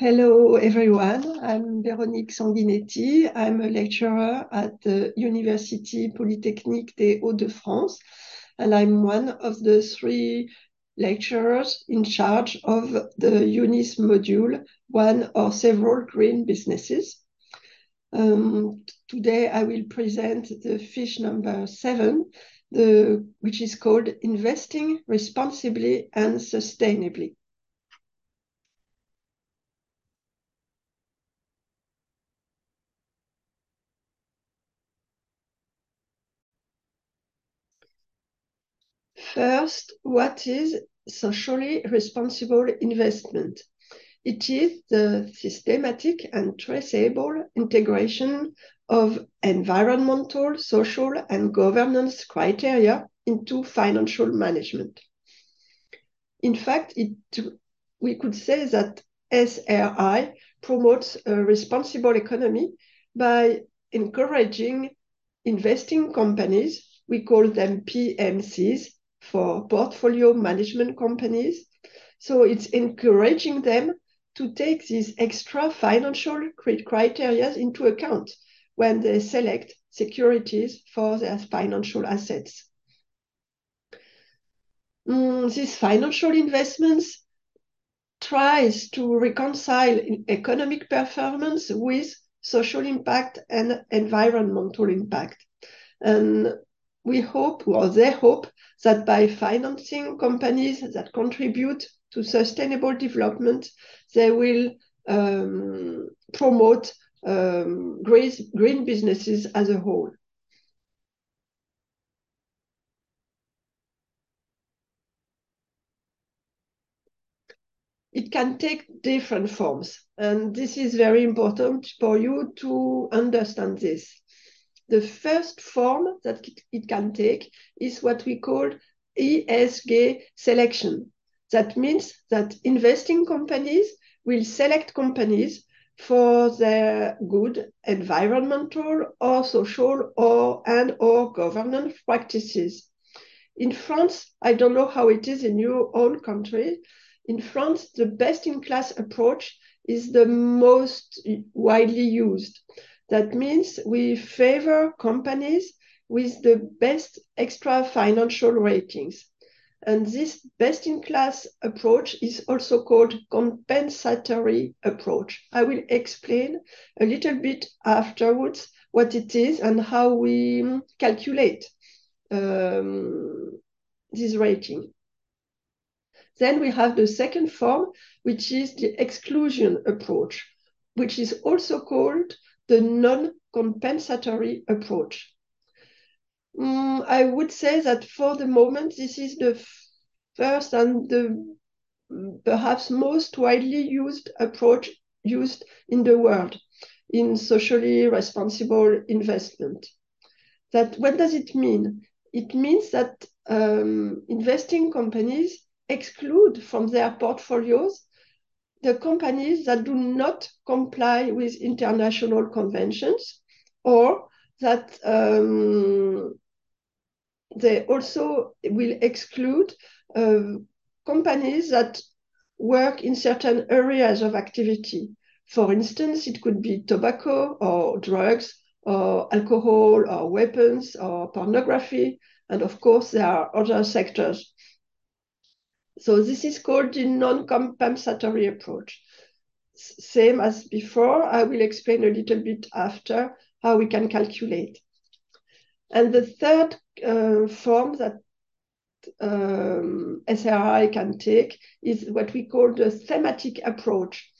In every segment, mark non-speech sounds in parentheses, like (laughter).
Hello, everyone. I'm Véronique Sanguinetti. I'm a lecturer at the University Polytechnique des Hauts-de-France, and I'm one of the three lecturers in charge of the EUNICE module, one or several green businesses. Um, today I will present the fiche number seven, the, which is called Investing Responsibly and Sustainably. First, what is socially responsible investment? It is the systematic and traceable integration of environmental, social, and governance criteria into financial management. In fact, it, we could say that SRI promotes a responsible economy by encouraging investing companies, we call them PMCs, for portfolio management companies. So it's encouraging them to take these extra financial criteria into account when they select securities for their financial assets. Mm, these financial investments tries to reconcile economic performance with social impact and environmental impact. And we hope, or they hope, that by financing companies that contribute to sustainable development, they will um, promote um, green, green businesses as a whole. It can take different forms, and this is very important for you to understand this. The first form that it can take is what we call ESG selection. That means that investing companies will select companies for their good environmental or social or and or governance practices. In France, I don't know how it is in your own country. In France, the best in class approach is the most widely used. That means we favor companies with the best extra financial ratings. And this best in class approach is also called compensatory approach. I will explain a little bit afterwards what it is and how we calculate um, this rating. Then we have the second form, which is the exclusion approach, which is also called the non-compensatory approach. Mm, I would say that for the moment, this is the first and the perhaps most widely used approach used in the world in socially responsible investment. That what does it mean? It means that um, investing companies exclude from their portfolios the companies that do not comply with international conventions or that um, they also will exclude uh, companies that work in certain areas of activity. For instance, it could be tobacco or drugs or alcohol or weapons or pornography. And of course, there are other sectors so this is called the non-compensatory approach. Same as before, I will explain a little bit after how we can calculate. And the third uh, form that um, SRI can take is what we call the thematic approach.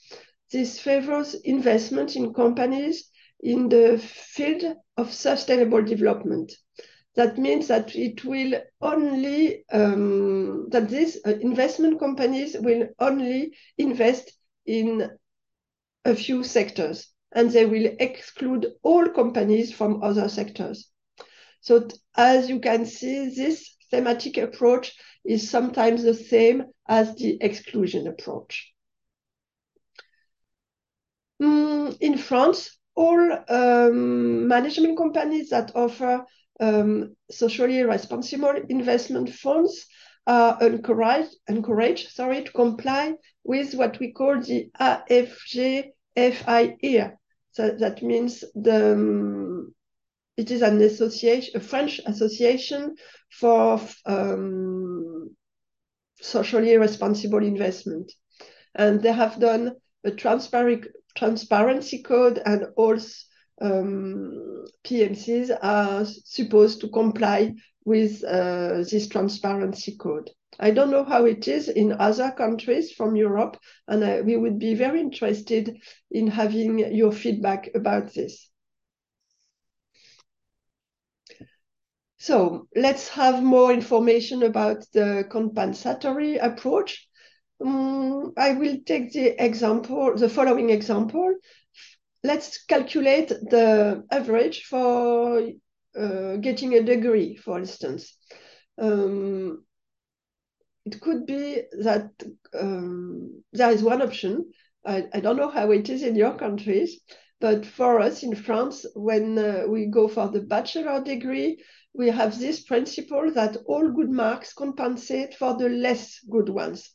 This favors investment in companies in the field of sustainable development that means that it will only um, that these uh, investment companies will only invest in a few sectors and they will exclude all companies from other sectors. So as you can see this thematic approach is sometimes the same as the exclusion approach. Mm, in france all um, management companies that offer um, socially responsible investment funds are encouraged, encouraged sorry, to comply with what we call the AFG-FIR. So that means the um, it is an association, a French association for um, socially responsible investment. And they have done a transparent transparency code and all um, PMCs are supposed to comply with uh, this transparency code. I don't know how it is in other countries from Europe, and uh, we would be very interested in having your feedback about this. So let's have more information about the compensatory approach. Um, I will take the example, the following example. Let's calculate the average for uh, getting a degree, for instance. Um, it could be that um, there is one option. I, I, don't know how it is in your countries, but for us in France, when uh, we go for the bachelor degree, we have this principle that all good marks compensate for the less good ones.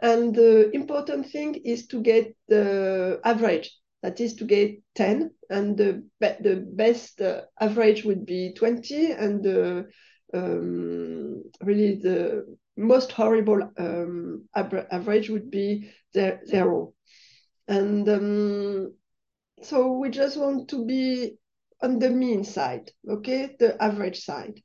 And the important thing is to get the average, that is to get 10, and the, be the best uh, average would be 20, and the, um, really the most horrible um, average would be zero. And um, so we just want to be on the mean side, okay, the average side.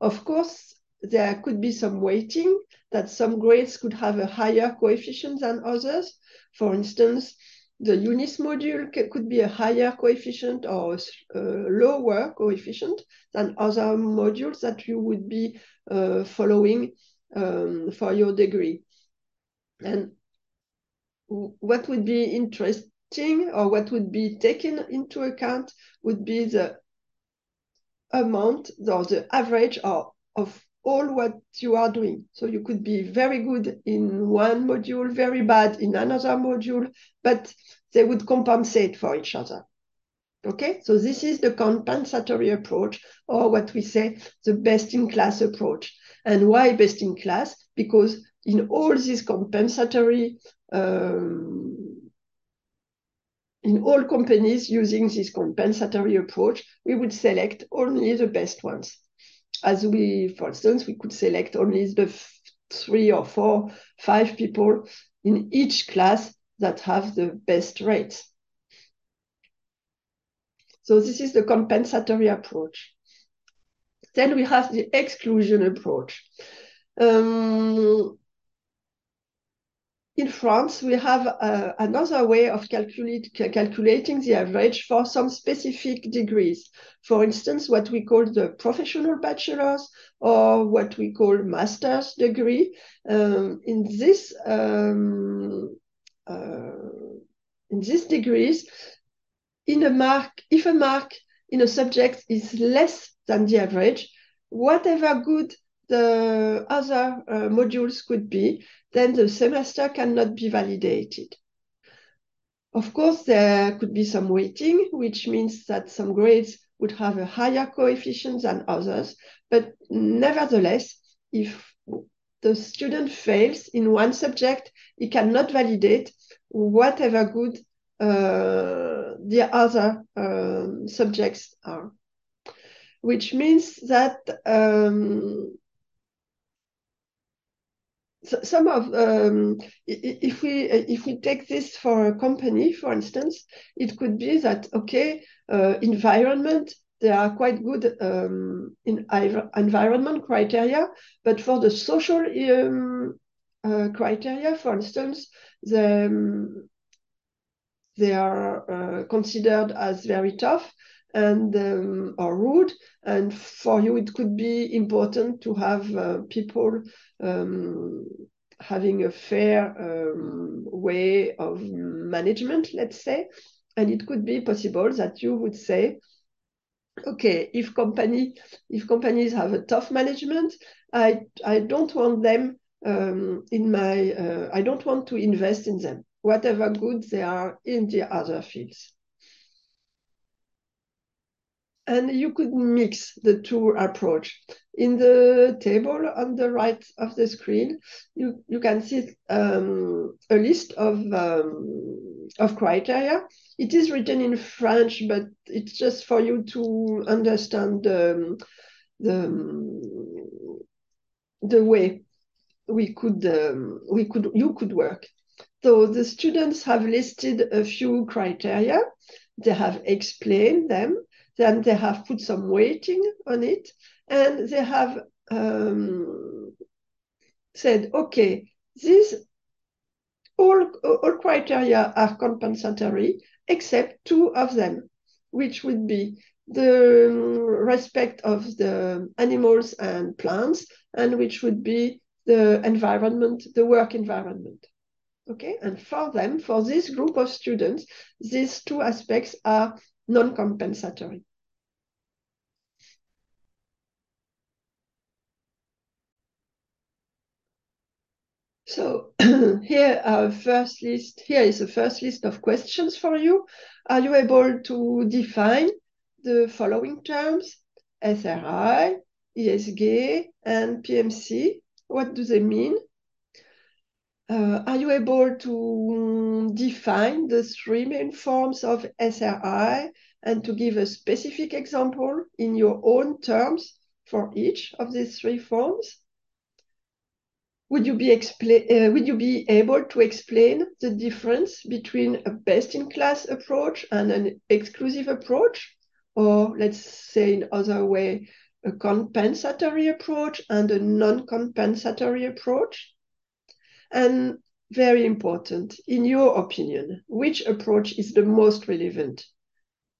Of course, there could be some weighting that some grades could have a higher coefficient than others. For instance, the EUNICE module could be a higher coefficient or a lower coefficient than other modules that you would be uh, following um, for your degree. And what would be interesting or what would be taken into account would be the amount or the average of, of all what you are doing. So you could be very good in one module, very bad in another module, but they would compensate for each other. Okay, so this is the compensatory approach, or what we say, the best in class approach. And why best in class? Because in all these compensatory um, in all companies using this compensatory approach, we would select only the best ones. As we, for instance, we could select only the three or four, five people in each class that have the best rates. So this is the compensatory approach. Then we have the exclusion approach. Um, in France, we have uh, another way of calculate, calculating the average for some specific degrees. For instance, what we call the professional bachelor's or what we call master's degree. Um, in this um, uh, in these degrees, in a mark, if a mark in a subject is less than the average, whatever good the other uh, modules could be, then the semester cannot be validated. Of course, there could be some weighting, which means that some grades would have a higher coefficient than others. But nevertheless, if the student fails in one subject, he cannot validate whatever good uh, the other um, subjects are. Which means that um, some of um, if we if we take this for a company for instance it could be that okay uh, environment they are quite good um, in environment criteria but for the social um, uh, criteria for instance the, um, they are uh, considered as very tough and um, or rude. And for you it could be important to have uh, people um, having a fair um, way of management let's say. And it could be possible that you would say okay if company if companies have a tough management i i don't want them um, in my uh, i don't want to invest in them whatever good they are in the other fields and you could mix the two approach. In the table on the right of the screen, you, you can see um, a list of, um, of criteria. It is written in French, but it's just for you to understand the, the, the way we could, um, we could, you could work. So the students have listed a few criteria. They have explained them then they have put some weighting on it, and they have um, said, okay, these all, all criteria are compensatory except two of them, which would be the respect of the animals and plants, and which would be the environment, the work environment. Okay, and for them, for this group of students, these two aspects are non-compensatory. So (clears throat) here our first list, here is the first list of questions for you. Are you able to define the following terms? SRI, ESG, and PMC. What do they mean? Uh, are you able to define the three main forms of SRI and to give a specific example in your own terms for each of these three forms? Would you be uh, would you be able to explain the difference between a best-in-class approach and an exclusive approach, or let's say in other way, a compensatory approach and a non-compensatory approach? And very important, in your opinion, which approach is the most relevant?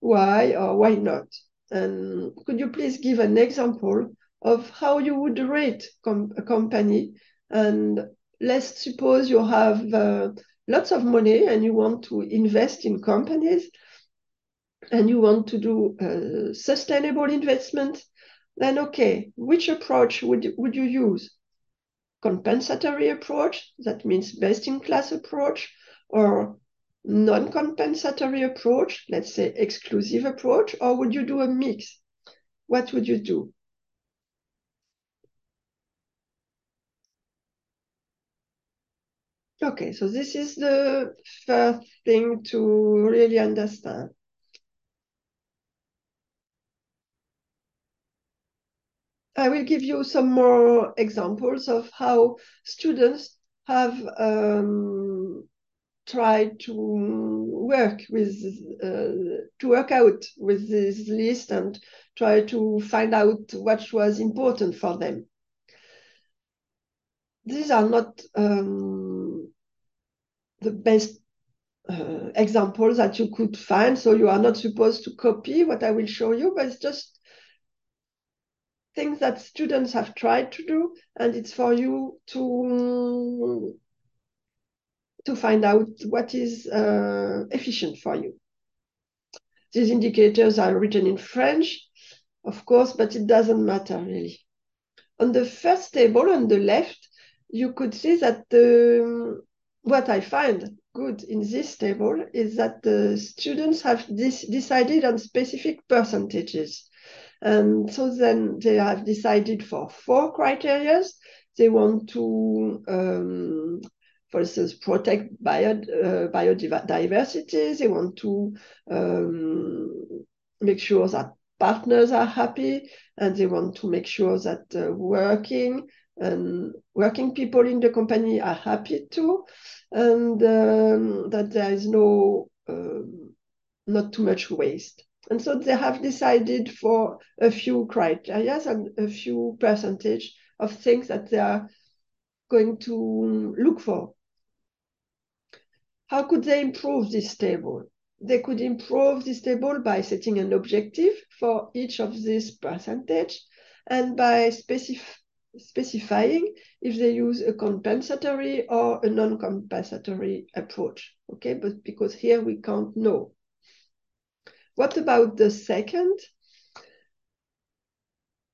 Why or why not? And could you please give an example of how you would rate com a company and let's suppose you have uh, lots of money and you want to invest in companies and you want to do uh, sustainable investment, then okay, which approach would, would you use? Compensatory approach, that means best in class approach, or non-compensatory approach, let's say exclusive approach, or would you do a mix? What would you do? Okay, so this is the first thing to really understand. I will give you some more examples of how students have um, tried to work with, uh, to work out with this list and try to find out what was important for them these are not um, the best uh, examples that you could find. So you are not supposed to copy what I will show you, but it's just things that students have tried to do, and it's for you to to find out what is uh, efficient for you. These indicators are written in French, of course, but it doesn't matter really. On the first table on the left, you could see that the, what I find good in this table is that the students have decided on specific percentages. And so then they have decided for four criteria. They want to, um, for instance, protect bio, uh, biodiversity. They want to um, make sure that partners are happy and they want to make sure that uh, working and working people in the company are happy too, and um, that there is no um, not too much waste. And so they have decided for a few criteria and a few percentage of things that they are going to look for. How could they improve this table? They could improve this table by setting an objective for each of these percentage and by specifying specifying if they use a compensatory or a non-compensatory approach, okay? But because here we can't know. What about the second?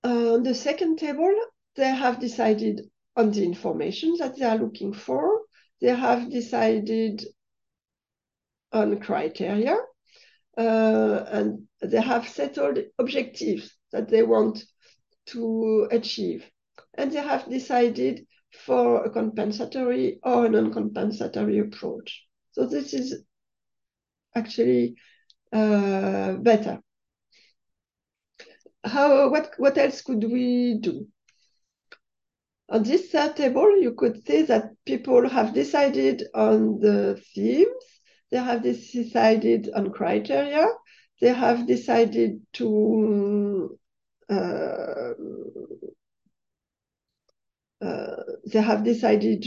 Uh, on the second table, they have decided on the information that they are looking for. They have decided on criteria uh, and they have settled objectives that they want to achieve. And they have decided for a compensatory or a non-compensatory approach. So this is actually uh, better. How, what, what else could we do? On this table, you could see that people have decided on the themes, they have decided on criteria, they have decided to uh, they have decided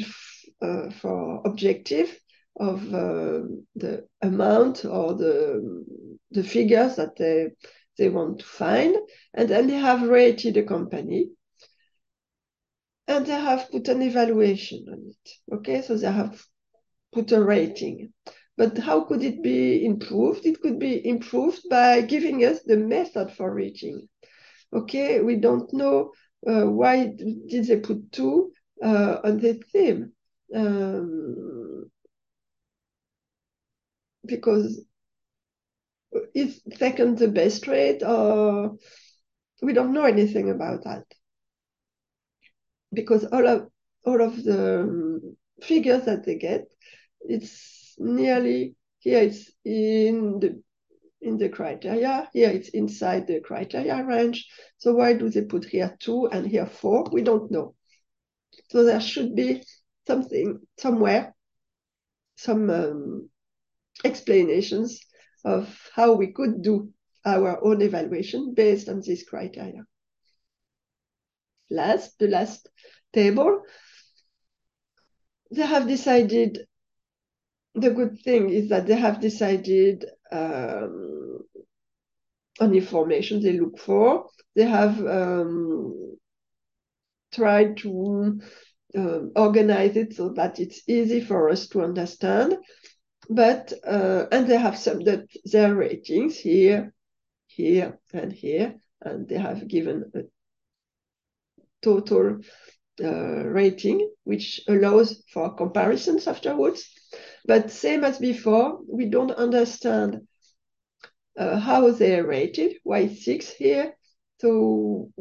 uh, for objective of uh, the amount or the the figures that they they want to find, and then they have rated a company and they have put an evaluation on it. Okay, so they have put a rating. But how could it be improved? It could be improved by giving us the method for rating. Okay, we don't know uh, why did they put two uh, on the theme. Um, because is second the best rate or we don't know anything about that because all of all of the um, figures that they get, it's nearly here. It's in the in the criteria. Here it's inside the criteria range. So why do they put here two and here four? We don't know. So there should be something somewhere, some um, explanations of how we could do our own evaluation based on this criteria last, the last table, they have decided, the good thing is that they have decided um, on information they look for. They have um, tried to uh, organize it so that it's easy for us to understand. But, uh, and they have some that their ratings here, here, and here, and they have given a total uh, rating, which allows for comparisons afterwards. But same as before, we don't understand uh, how they are rated, why six here. So,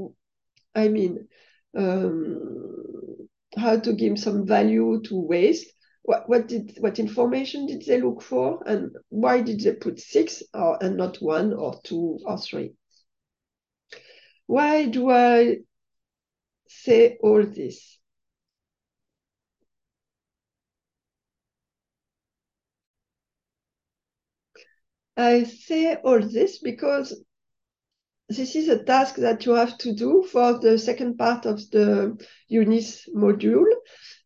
I mean, um, how to give some value to waste. What, what did what information did they look for, and why did they put six or and not one or two or three? Why do I say all this. I say all this because this is a task that you have to do for the second part of the EUNICE module.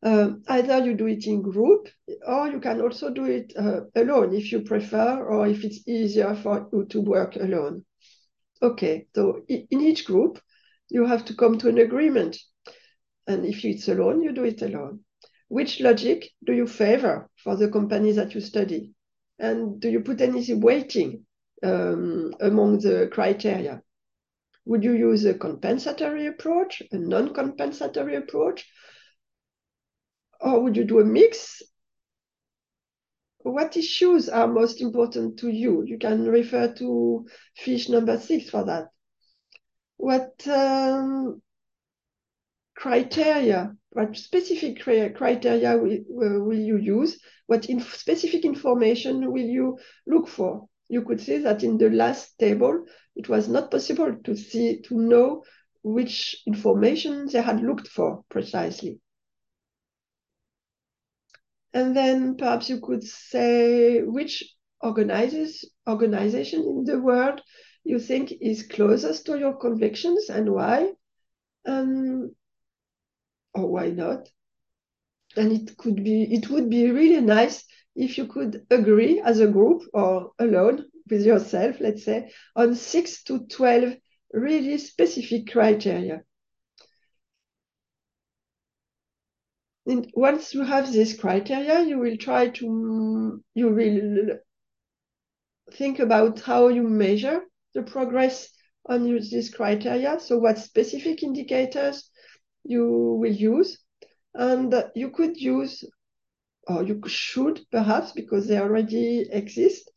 Uh, either you do it in group or you can also do it uh, alone if you prefer or if it's easier for you to work alone. Okay, so in each group, you have to come to an agreement. And if it's alone, you do it alone. Which logic do you favor for the company that you study? And do you put any weighting um, among the criteria? Would you use a compensatory approach, a non-compensatory approach? Or would you do a mix? What issues are most important to you? You can refer to fiche number six for that what um, criteria, what specific criteria will, will you use? What inf specific information will you look for? You could see that in the last table, it was not possible to see, to know which information they had looked for precisely. And then perhaps you could say which organizers, organization in the world you think is closest to your convictions and why, um, or why not. And it could be, it would be really nice if you could agree as a group or alone with yourself, let's say, on six to 12 really specific criteria. And once you have this criteria, you will try to, you will think about how you measure the progress on these criteria. So what specific indicators you will use. And you could use, or you should perhaps, because they already exist,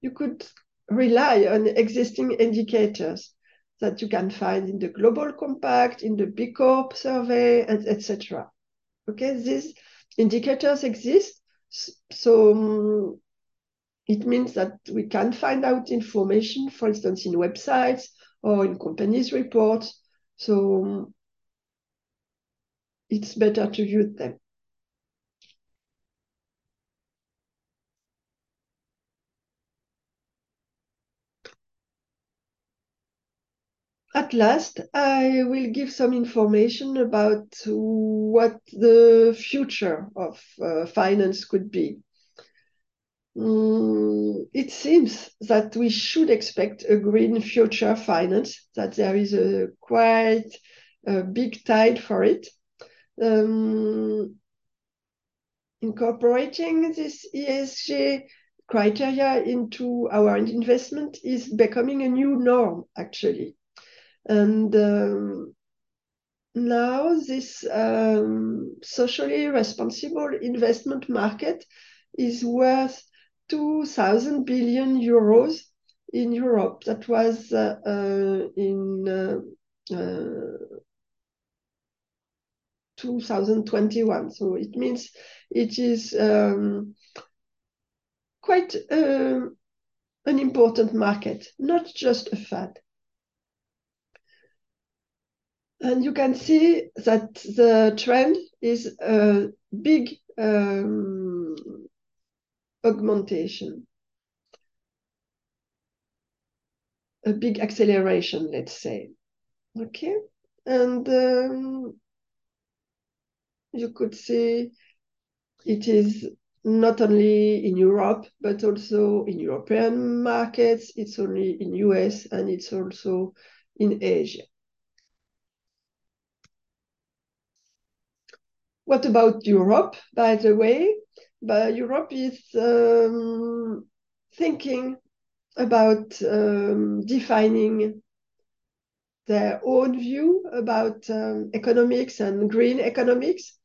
you could rely on existing indicators that you can find in the Global Compact, in the B Corp survey, and etc. Okay, these indicators exist, so um, it means that we can find out information, for instance, in websites or in companies' reports. So um, it's better to use them. At last, I will give some information about what the future of uh, finance could be. Mm, it seems that we should expect a green future finance, that there is a quite a big tide for it. Um, incorporating this ESG criteria into our investment is becoming a new norm, actually. And um, now this um, socially responsible investment market is worth 2,000 billion euros in Europe. That was uh, uh, in uh, uh 2021. So it means it is um, quite uh, an important market, not just a fad. And you can see that the trend is a big um, augmentation, a big acceleration, let's say. Okay, and um, you could see it is not only in Europe, but also in European markets, it's only in US, and it's also in Asia. What about Europe, by the way? But Europe is um, thinking about um, defining their own view about um, economics and green economics.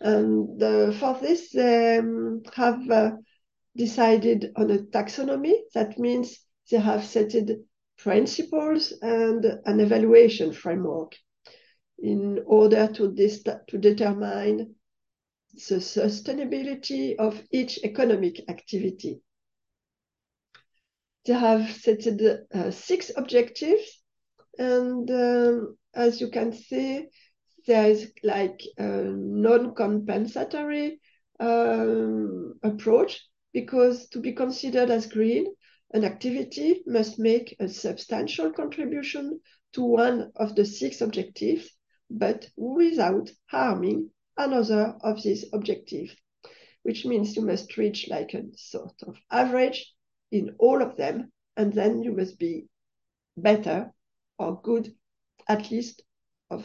And uh, for this, they um, have uh, decided on a taxonomy. That means they have set principles and an evaluation framework in order to, to determine the sustainability of each economic activity. They have set uh, six objectives, and um, as you can see, there is like a non-compensatory um, approach because to be considered as green, an activity must make a substantial contribution to one of the six objectives but without harming another of these objectives, which means you must reach like a sort of average in all of them, and then you must be better or good at least of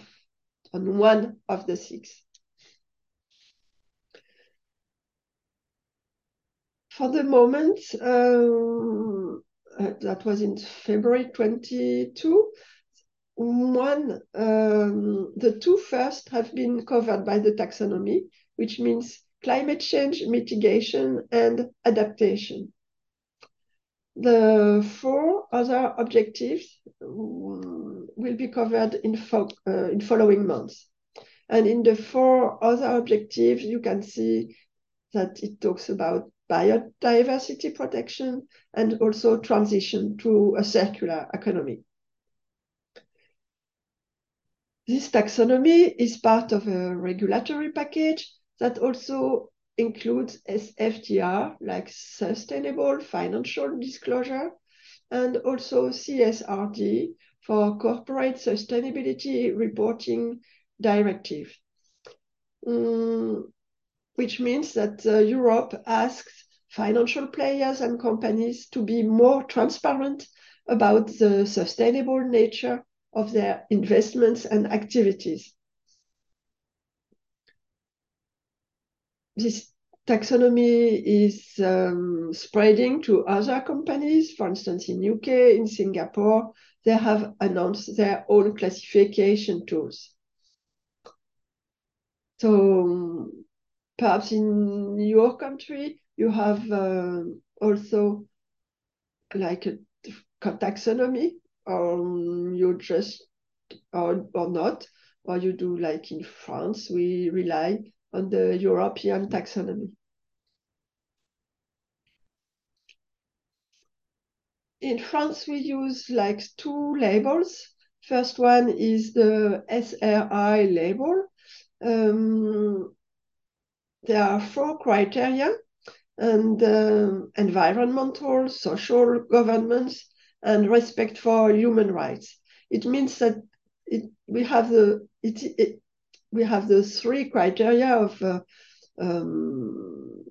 on one of the six. For the moment, um, that was in February 22, one, um, the two first have been covered by the taxonomy, which means climate change mitigation and adaptation. The four other objectives will be covered in, fo uh, in following months. And in the four other objectives, you can see that it talks about biodiversity protection and also transition to a circular economy. This taxonomy is part of a regulatory package that also includes SFDR, like Sustainable Financial Disclosure, and also CSRD for Corporate Sustainability Reporting Directive, um, which means that uh, Europe asks financial players and companies to be more transparent about the sustainable nature of their investments and activities. This taxonomy is um, spreading to other companies. For instance, in UK, in Singapore, they have announced their own classification tools. So perhaps in your country, you have uh, also like a taxonomy, or you just or, or not, or you do like in France, we rely on the European taxonomy. In France, we use like two labels. First one is the SRI label. Um, there are four criteria and uh, environmental, social, governance, and respect for human rights. It means that it, we have the it, it, we have the three criteria of uh, um,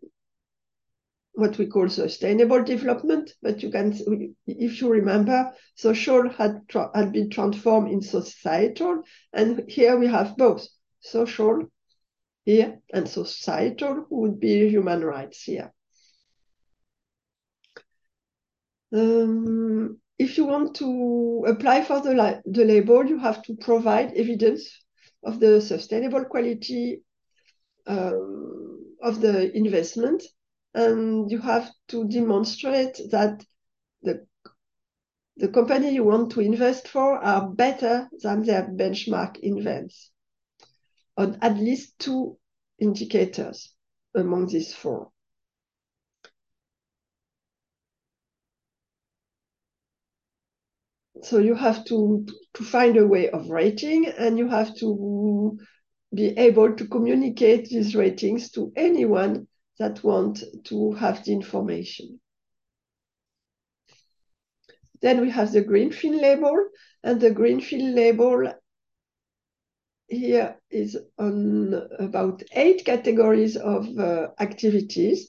what we call sustainable development. But you can, if you remember, social had had been transformed in societal, and here we have both social here and societal would be human rights here. Um, if you want to apply for the, the label, you have to provide evidence of the sustainable quality um, of the investment, and you have to demonstrate that the the company you want to invest for are better than their benchmark invents on at least two indicators among these four. So you have to, to find a way of rating and you have to be able to communicate these ratings to anyone that want to have the information. Then we have the Greenfin label, and the Greenfin label here is on about eight categories of uh, activities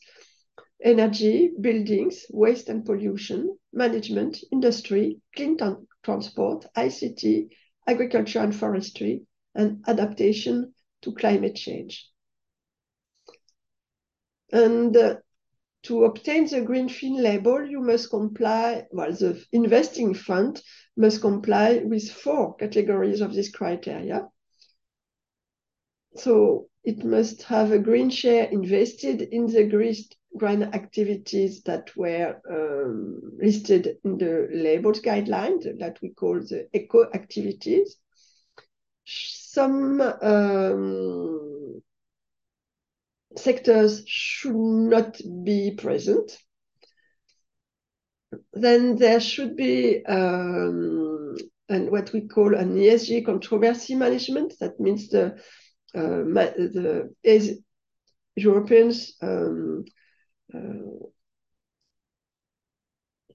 energy, buildings, waste and pollution, management, industry, clean transport, ICT, agriculture and forestry, and adaptation to climate change. And uh, to obtain the Greenfin label, you must comply, well, the investing fund must comply with four categories of this criteria. So it must have a green share invested in the green activities that were um, listed in the labels guidelines that we call the eco activities. Some um, sectors should not be present. Then there should be um, and what we call an ESG controversy management. That means the uh, the Europeans um,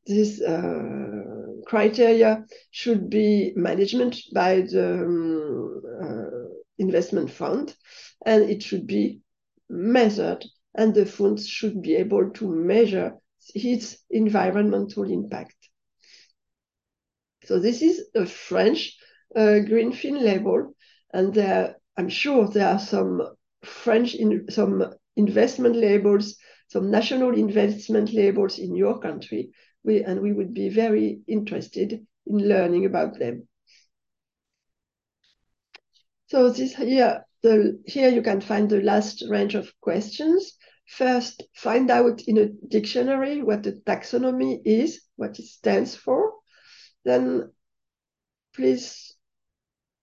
this uh, criteria should be management by the um, uh, investment fund and it should be measured and the funds should be able to measure its environmental impact. So this is a French uh, Greenfin label and there I'm sure there are some French in some investment labels, some national investment labels in your country, we, and we would be very interested in learning about them. So this here, the, here you can find the last range of questions. First, find out in a dictionary what the taxonomy is, what it stands for. Then please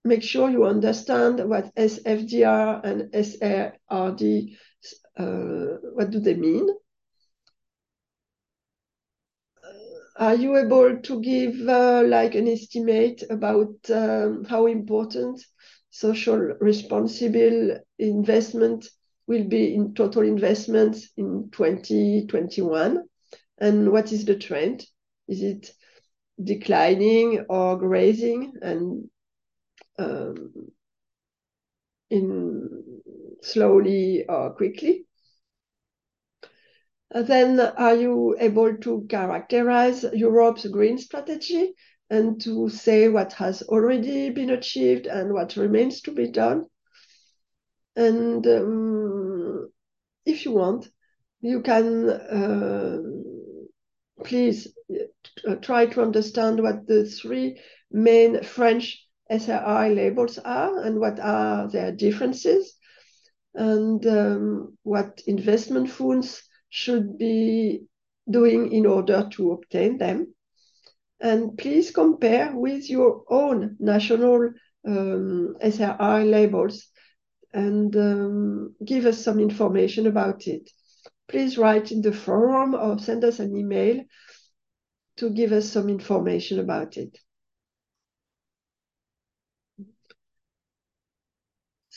make sure you understand what SFDR and SRD, uh, what do they mean? Uh, are you able to give uh, like an estimate about um, how important social responsible investment will be in total investments in 2021? And what is the trend? Is it declining or raising? And um, in slowly or quickly. Then are you able to characterize Europe's green strategy and to say what has already been achieved and what remains to be done? And um, if you want, you can uh, please uh, try to understand what the three main French SRI labels are and what are their differences and um, what investment funds should be doing in order to obtain them. and please compare with your own national um, SRI labels and um, give us some information about it. Please write in the forum or send us an email to give us some information about it.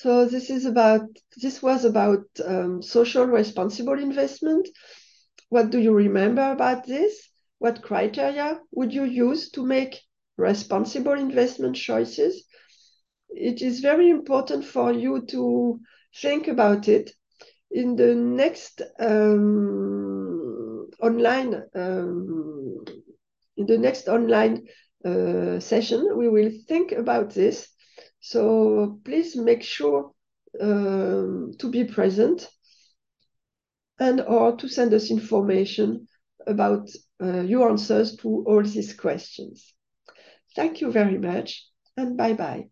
So this is about this was about um, social responsible investment. What do you remember about this? What criteria would you use to make responsible investment choices? It is very important for you to think about it. In the next um, online um, in the next online uh, session, we will think about this so please make sure um, to be present and or to send us information about uh, your answers to all these questions. Thank you very much and bye-bye.